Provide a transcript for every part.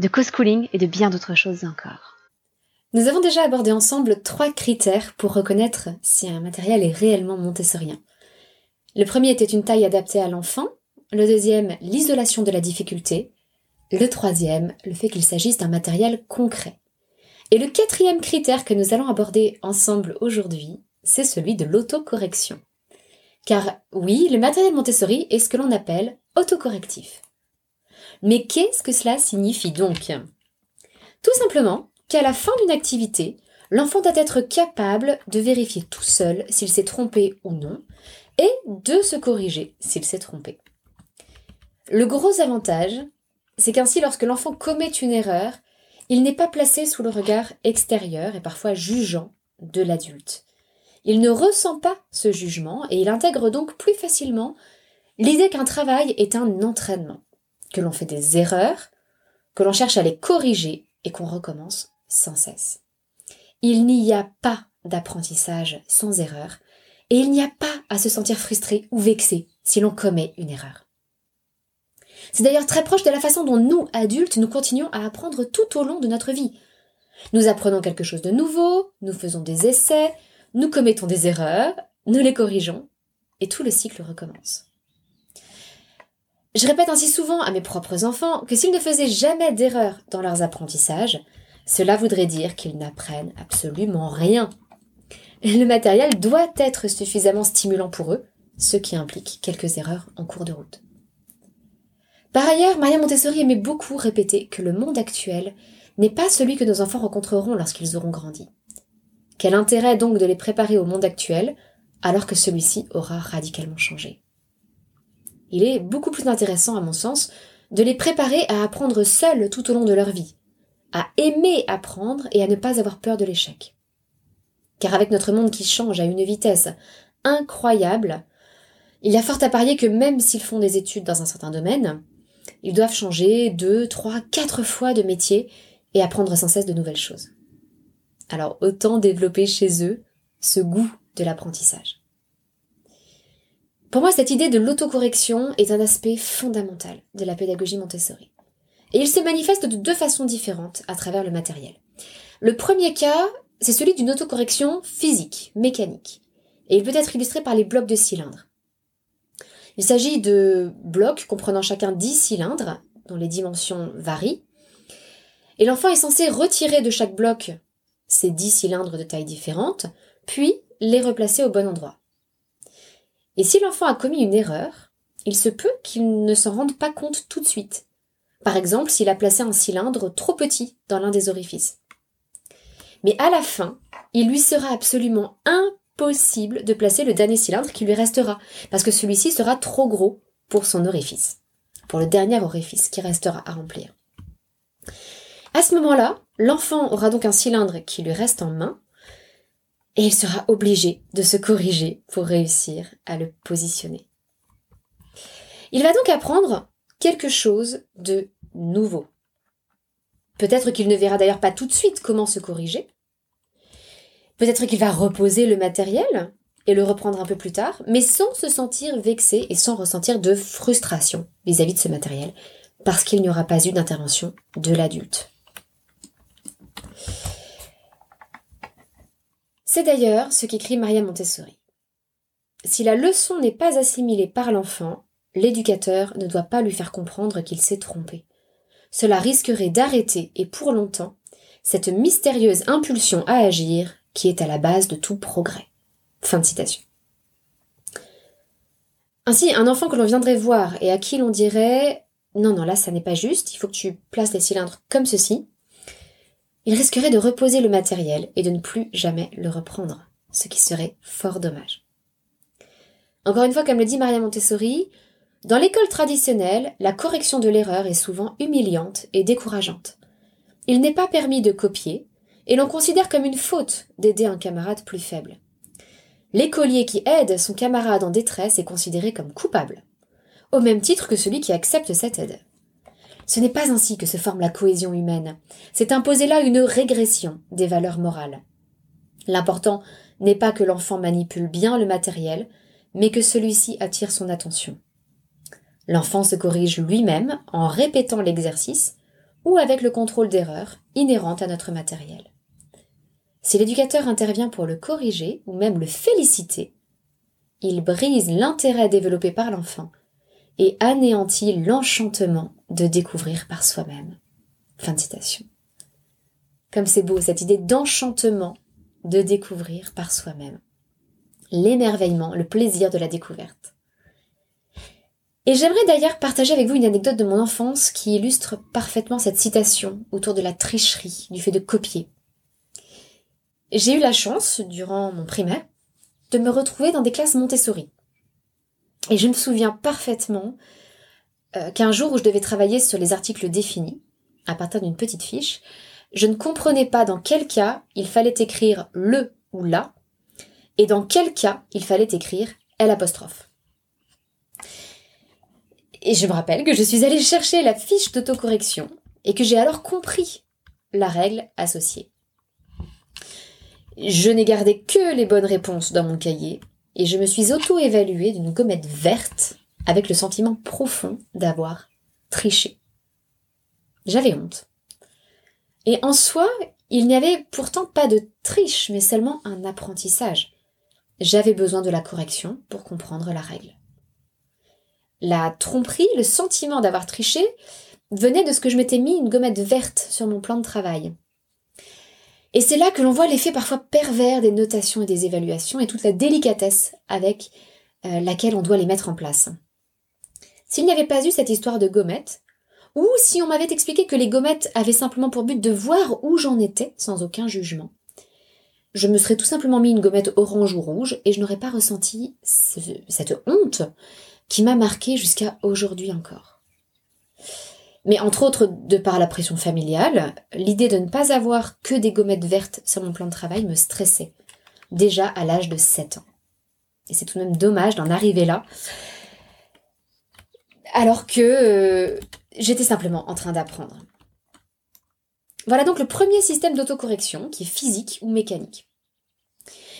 de co-schooling et de bien d'autres choses encore. Nous avons déjà abordé ensemble trois critères pour reconnaître si un matériel est réellement montessorien. Le premier était une taille adaptée à l'enfant, le deuxième l'isolation de la difficulté, le troisième le fait qu'il s'agisse d'un matériel concret. Et le quatrième critère que nous allons aborder ensemble aujourd'hui, c'est celui de l'autocorrection. Car oui, le matériel Montessori est ce que l'on appelle autocorrectif. Mais qu'est-ce que cela signifie donc? Tout simplement qu'à la fin d'une activité, l'enfant doit être capable de vérifier tout seul s'il s'est trompé ou non, et de se corriger s'il s'est trompé. Le gros avantage, c'est qu'ainsi lorsque l'enfant commet une erreur, il n'est pas placé sous le regard extérieur et parfois jugeant de l'adulte. Il ne ressent pas ce jugement et il intègre donc plus facilement l'idée qu'un travail est un entraînement que l'on fait des erreurs, que l'on cherche à les corriger et qu'on recommence sans cesse. Il n'y a pas d'apprentissage sans erreur, et il n'y a pas à se sentir frustré ou vexé si l'on commet une erreur. C'est d'ailleurs très proche de la façon dont nous, adultes, nous continuons à apprendre tout au long de notre vie. Nous apprenons quelque chose de nouveau, nous faisons des essais, nous commettons des erreurs, nous les corrigeons, et tout le cycle recommence. Je répète ainsi souvent à mes propres enfants que s'ils ne faisaient jamais d'erreur dans leurs apprentissages, cela voudrait dire qu'ils n'apprennent absolument rien. Le matériel doit être suffisamment stimulant pour eux, ce qui implique quelques erreurs en cours de route. Par ailleurs, Maria Montessori aimait beaucoup répéter que le monde actuel n'est pas celui que nos enfants rencontreront lorsqu'ils auront grandi. Quel intérêt donc de les préparer au monde actuel alors que celui-ci aura radicalement changé? Il est beaucoup plus intéressant, à mon sens, de les préparer à apprendre seuls tout au long de leur vie, à aimer apprendre et à ne pas avoir peur de l'échec. Car avec notre monde qui change à une vitesse incroyable, il y a fort à parier que même s'ils font des études dans un certain domaine, ils doivent changer deux, trois, quatre fois de métier et apprendre sans cesse de nouvelles choses. Alors autant développer chez eux ce goût de l'apprentissage. Pour moi, cette idée de l'autocorrection est un aspect fondamental de la pédagogie Montessori. Et il se manifeste de deux façons différentes à travers le matériel. Le premier cas, c'est celui d'une autocorrection physique, mécanique. Et il peut être illustré par les blocs de cylindres. Il s'agit de blocs comprenant chacun 10 cylindres, dont les dimensions varient. Et l'enfant est censé retirer de chaque bloc ces 10 cylindres de taille différente, puis les replacer au bon endroit. Et si l'enfant a commis une erreur, il se peut qu'il ne s'en rende pas compte tout de suite. Par exemple, s'il a placé un cylindre trop petit dans l'un des orifices. Mais à la fin, il lui sera absolument impossible de placer le dernier cylindre qui lui restera, parce que celui-ci sera trop gros pour son orifice, pour le dernier orifice qui restera à remplir. À ce moment-là, l'enfant aura donc un cylindre qui lui reste en main, et il sera obligé de se corriger pour réussir à le positionner. Il va donc apprendre quelque chose de nouveau. Peut-être qu'il ne verra d'ailleurs pas tout de suite comment se corriger. Peut-être qu'il va reposer le matériel et le reprendre un peu plus tard, mais sans se sentir vexé et sans ressentir de frustration vis-à-vis -vis de ce matériel, parce qu'il n'y aura pas eu d'intervention de l'adulte. C'est d'ailleurs ce qu'écrit Maria Montessori. Si la leçon n'est pas assimilée par l'enfant, l'éducateur ne doit pas lui faire comprendre qu'il s'est trompé. Cela risquerait d'arrêter, et pour longtemps, cette mystérieuse impulsion à agir qui est à la base de tout progrès. Fin de citation. Ainsi, un enfant que l'on viendrait voir et à qui l'on dirait non, non, là, ça n'est pas juste, il faut que tu places les cylindres comme ceci, il risquerait de reposer le matériel et de ne plus jamais le reprendre, ce qui serait fort dommage. Encore une fois, comme le dit Maria Montessori, dans l'école traditionnelle, la correction de l'erreur est souvent humiliante et décourageante. il n'est pas permis de copier, et l'on considère comme une faute d'aider un camarade plus faible. L'écolier qui aide son camarade en détresse est considéré comme coupable, au même titre que celui qui accepte cette aide. Ce n'est pas ainsi que se forme la cohésion humaine, c'est imposer là une régression des valeurs morales. L'important n'est pas que l'enfant manipule bien le matériel, mais que celui-ci attire son attention. L'enfant se corrige lui-même en répétant l'exercice ou avec le contrôle d'erreurs inhérentes à notre matériel. Si l'éducateur intervient pour le corriger ou même le féliciter, il brise l'intérêt développé par l'enfant et anéantit l'enchantement de découvrir par soi-même. Fin de citation. Comme c'est beau cette idée d'enchantement de découvrir par soi-même. L'émerveillement, le plaisir de la découverte. Et j'aimerais d'ailleurs partager avec vous une anecdote de mon enfance qui illustre parfaitement cette citation autour de la tricherie, du fait de copier. J'ai eu la chance, durant mon primaire, de me retrouver dans des classes Montessori. Et je me souviens parfaitement euh, qu'un jour où je devais travailler sur les articles définis, à partir d'une petite fiche, je ne comprenais pas dans quel cas il fallait écrire le ou la, et dans quel cas il fallait écrire L. Et je me rappelle que je suis allée chercher la fiche d'autocorrection et que j'ai alors compris la règle associée. Je n'ai gardé que les bonnes réponses dans mon cahier et je me suis auto-évaluée d'une gommette verte avec le sentiment profond d'avoir triché. J'avais honte. Et en soi, il n'y avait pourtant pas de triche, mais seulement un apprentissage. J'avais besoin de la correction pour comprendre la règle. La tromperie, le sentiment d'avoir triché, venait de ce que je m'étais mis une gommette verte sur mon plan de travail. Et c'est là que l'on voit l'effet parfois pervers des notations et des évaluations et toute la délicatesse avec euh, laquelle on doit les mettre en place. S'il n'y avait pas eu cette histoire de gommette, ou si on m'avait expliqué que les gommettes avaient simplement pour but de voir où j'en étais sans aucun jugement, je me serais tout simplement mis une gommette orange ou rouge et je n'aurais pas ressenti cette honte qui m'a marqué jusqu'à aujourd'hui encore. Mais entre autres, de par la pression familiale, l'idée de ne pas avoir que des gommettes vertes sur mon plan de travail me stressait, déjà à l'âge de 7 ans. Et c'est tout de même dommage d'en arriver là, alors que euh, j'étais simplement en train d'apprendre. Voilà donc le premier système d'autocorrection qui est physique ou mécanique.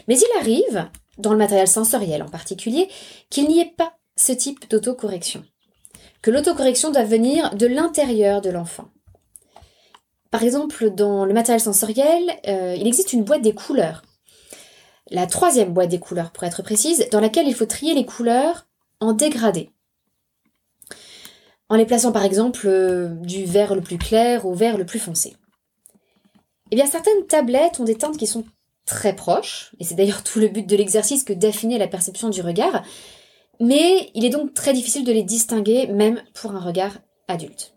Mais il arrive, dans le matériel sensoriel en particulier, qu'il n'y ait pas ce type d'autocorrection. Que l'autocorrection doit venir de l'intérieur de l'enfant. Par exemple, dans le matériel sensoriel, euh, il existe une boîte des couleurs. La troisième boîte des couleurs, pour être précise, dans laquelle il faut trier les couleurs en dégradé en les plaçant par exemple euh, du vert le plus clair au vert le plus foncé. Eh bien certaines tablettes ont des teintes qui sont très proches, et c'est d'ailleurs tout le but de l'exercice que d'affiner la perception du regard, mais il est donc très difficile de les distinguer même pour un regard adulte.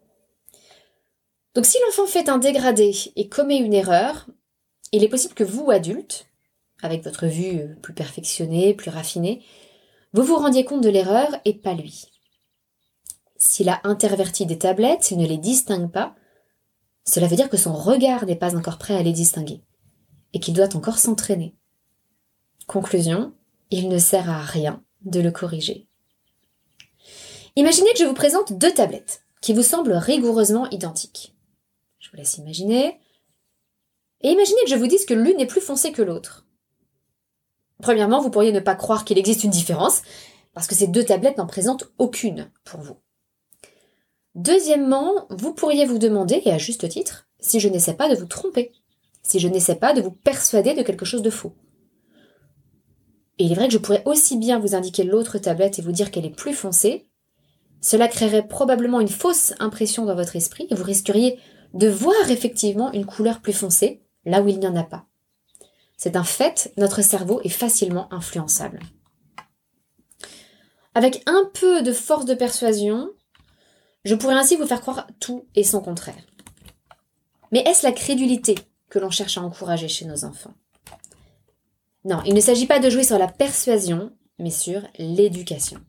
Donc si l'enfant fait un dégradé et commet une erreur, il est possible que vous, adulte, avec votre vue plus perfectionnée, plus raffinée, vous vous rendiez compte de l'erreur et pas lui. S'il a interverti des tablettes, s'il ne les distingue pas, cela veut dire que son regard n'est pas encore prêt à les distinguer et qu'il doit encore s'entraîner. Conclusion, il ne sert à rien de le corriger. Imaginez que je vous présente deux tablettes qui vous semblent rigoureusement identiques. Je vous laisse imaginer. Et imaginez que je vous dise que l'une est plus foncée que l'autre. Premièrement, vous pourriez ne pas croire qu'il existe une différence, parce que ces deux tablettes n'en présentent aucune pour vous. Deuxièmement, vous pourriez vous demander, et à juste titre, si je n'essaie pas de vous tromper, si je n'essaie pas de vous persuader de quelque chose de faux. Et il est vrai que je pourrais aussi bien vous indiquer l'autre tablette et vous dire qu'elle est plus foncée. Cela créerait probablement une fausse impression dans votre esprit et vous risqueriez de voir effectivement une couleur plus foncée là où il n'y en a pas. C'est un fait, notre cerveau est facilement influençable. Avec un peu de force de persuasion, je pourrais ainsi vous faire croire tout et son contraire. Mais est-ce la crédulité que l'on cherche à encourager chez nos enfants? Non, il ne s'agit pas de jouer sur la persuasion, mais sur l'éducation.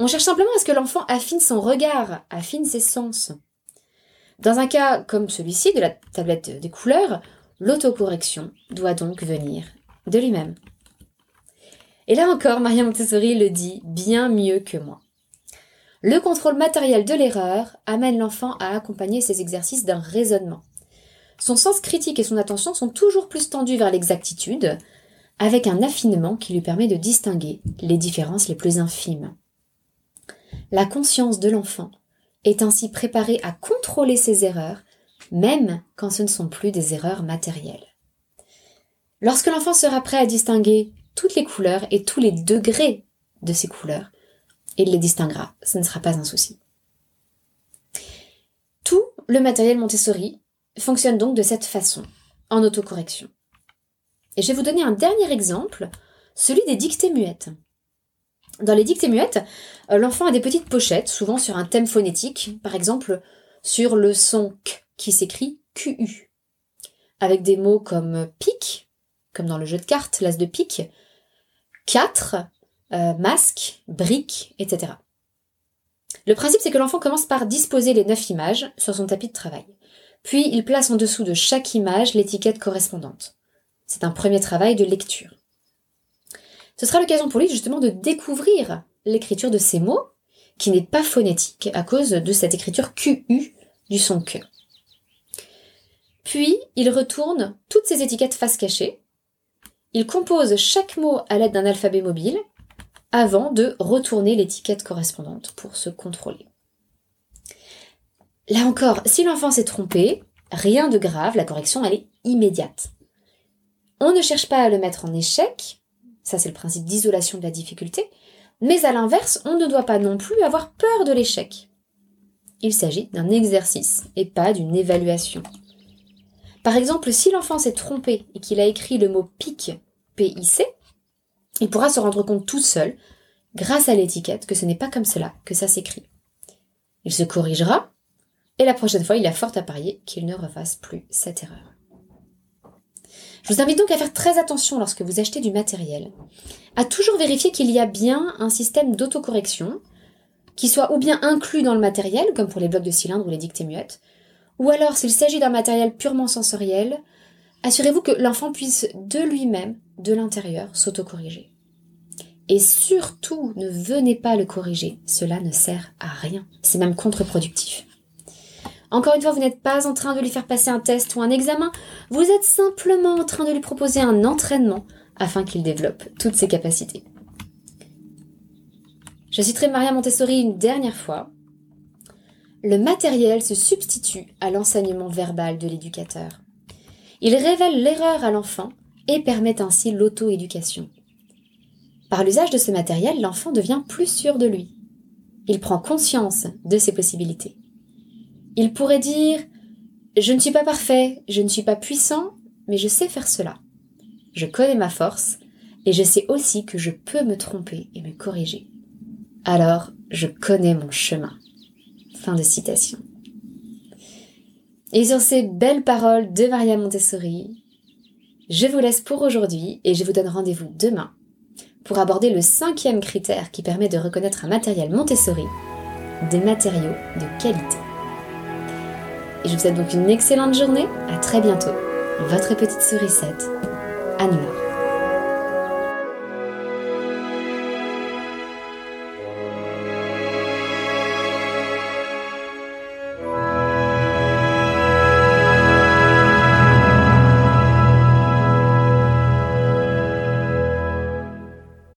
On cherche simplement à ce que l'enfant affine son regard, affine ses sens. Dans un cas comme celui-ci de la tablette des couleurs, l'autocorrection doit donc venir de lui-même. Et là encore, Maria Montessori le dit bien mieux que moi. Le contrôle matériel de l'erreur amène l'enfant à accompagner ses exercices d'un raisonnement. Son sens critique et son attention sont toujours plus tendus vers l'exactitude, avec un affinement qui lui permet de distinguer les différences les plus infimes. La conscience de l'enfant est ainsi préparée à contrôler ses erreurs, même quand ce ne sont plus des erreurs matérielles. Lorsque l'enfant sera prêt à distinguer toutes les couleurs et tous les degrés de ces couleurs, il les distinguera, ce ne sera pas un souci. Tout le matériel Montessori fonctionne donc de cette façon, en autocorrection. Et je vais vous donner un dernier exemple, celui des dictées muettes. Dans les dictées muettes, euh, l'enfant a des petites pochettes, souvent sur un thème phonétique, par exemple sur le son K qui s'écrit QU, avec des mots comme pique, comme dans le jeu de cartes, l'as de pique, 4, euh, masque, brique, etc. Le principe, c'est que l'enfant commence par disposer les neuf images sur son tapis de travail. Puis il place en dessous de chaque image l'étiquette correspondante. C'est un premier travail de lecture. Ce sera l'occasion pour lui justement de découvrir l'écriture de ces mots, qui n'est pas phonétique à cause de cette écriture QU du son que. Puis il retourne toutes ces étiquettes face cachée. Il compose chaque mot à l'aide d'un alphabet mobile avant de retourner l'étiquette correspondante pour se contrôler. Là encore, si l'enfant s'est trompé, rien de grave, la correction elle est immédiate. On ne cherche pas à le mettre en échec, ça c'est le principe d'isolation de la difficulté, mais à l'inverse, on ne doit pas non plus avoir peur de l'échec. Il s'agit d'un exercice et pas d'une évaluation. Par exemple, si l'enfant s'est trompé et qu'il a écrit le mot pic, P-I-C, il pourra se rendre compte tout seul, grâce à l'étiquette, que ce n'est pas comme cela que ça s'écrit. Il se corrigera, et la prochaine fois, il a fort à parier qu'il ne refasse plus cette erreur. Je vous invite donc à faire très attention lorsque vous achetez du matériel, à toujours vérifier qu'il y a bien un système d'autocorrection, qui soit ou bien inclus dans le matériel, comme pour les blocs de cylindre ou les dictées muettes, ou alors s'il s'agit d'un matériel purement sensoriel, assurez-vous que l'enfant puisse de lui-même, de l'intérieur, s'autocorriger. Et surtout, ne venez pas le corriger, cela ne sert à rien, c'est même contre-productif. Encore une fois, vous n'êtes pas en train de lui faire passer un test ou un examen, vous êtes simplement en train de lui proposer un entraînement afin qu'il développe toutes ses capacités. Je citerai Maria Montessori une dernière fois. Le matériel se substitue à l'enseignement verbal de l'éducateur. Il révèle l'erreur à l'enfant et permet ainsi l'auto-éducation. Par l'usage de ce matériel, l'enfant devient plus sûr de lui. Il prend conscience de ses possibilités. Il pourrait dire Je ne suis pas parfait, je ne suis pas puissant, mais je sais faire cela. Je connais ma force, et je sais aussi que je peux me tromper et me corriger. Alors, je connais mon chemin. Fin de citation. Et sur ces belles paroles de Maria Montessori, je vous laisse pour aujourd'hui et je vous donne rendez-vous demain pour aborder le cinquième critère qui permet de reconnaître un matériel Montessori, des matériaux de qualité. Et je vous souhaite donc une excellente journée. À très bientôt. Votre petite sourisette, Anula.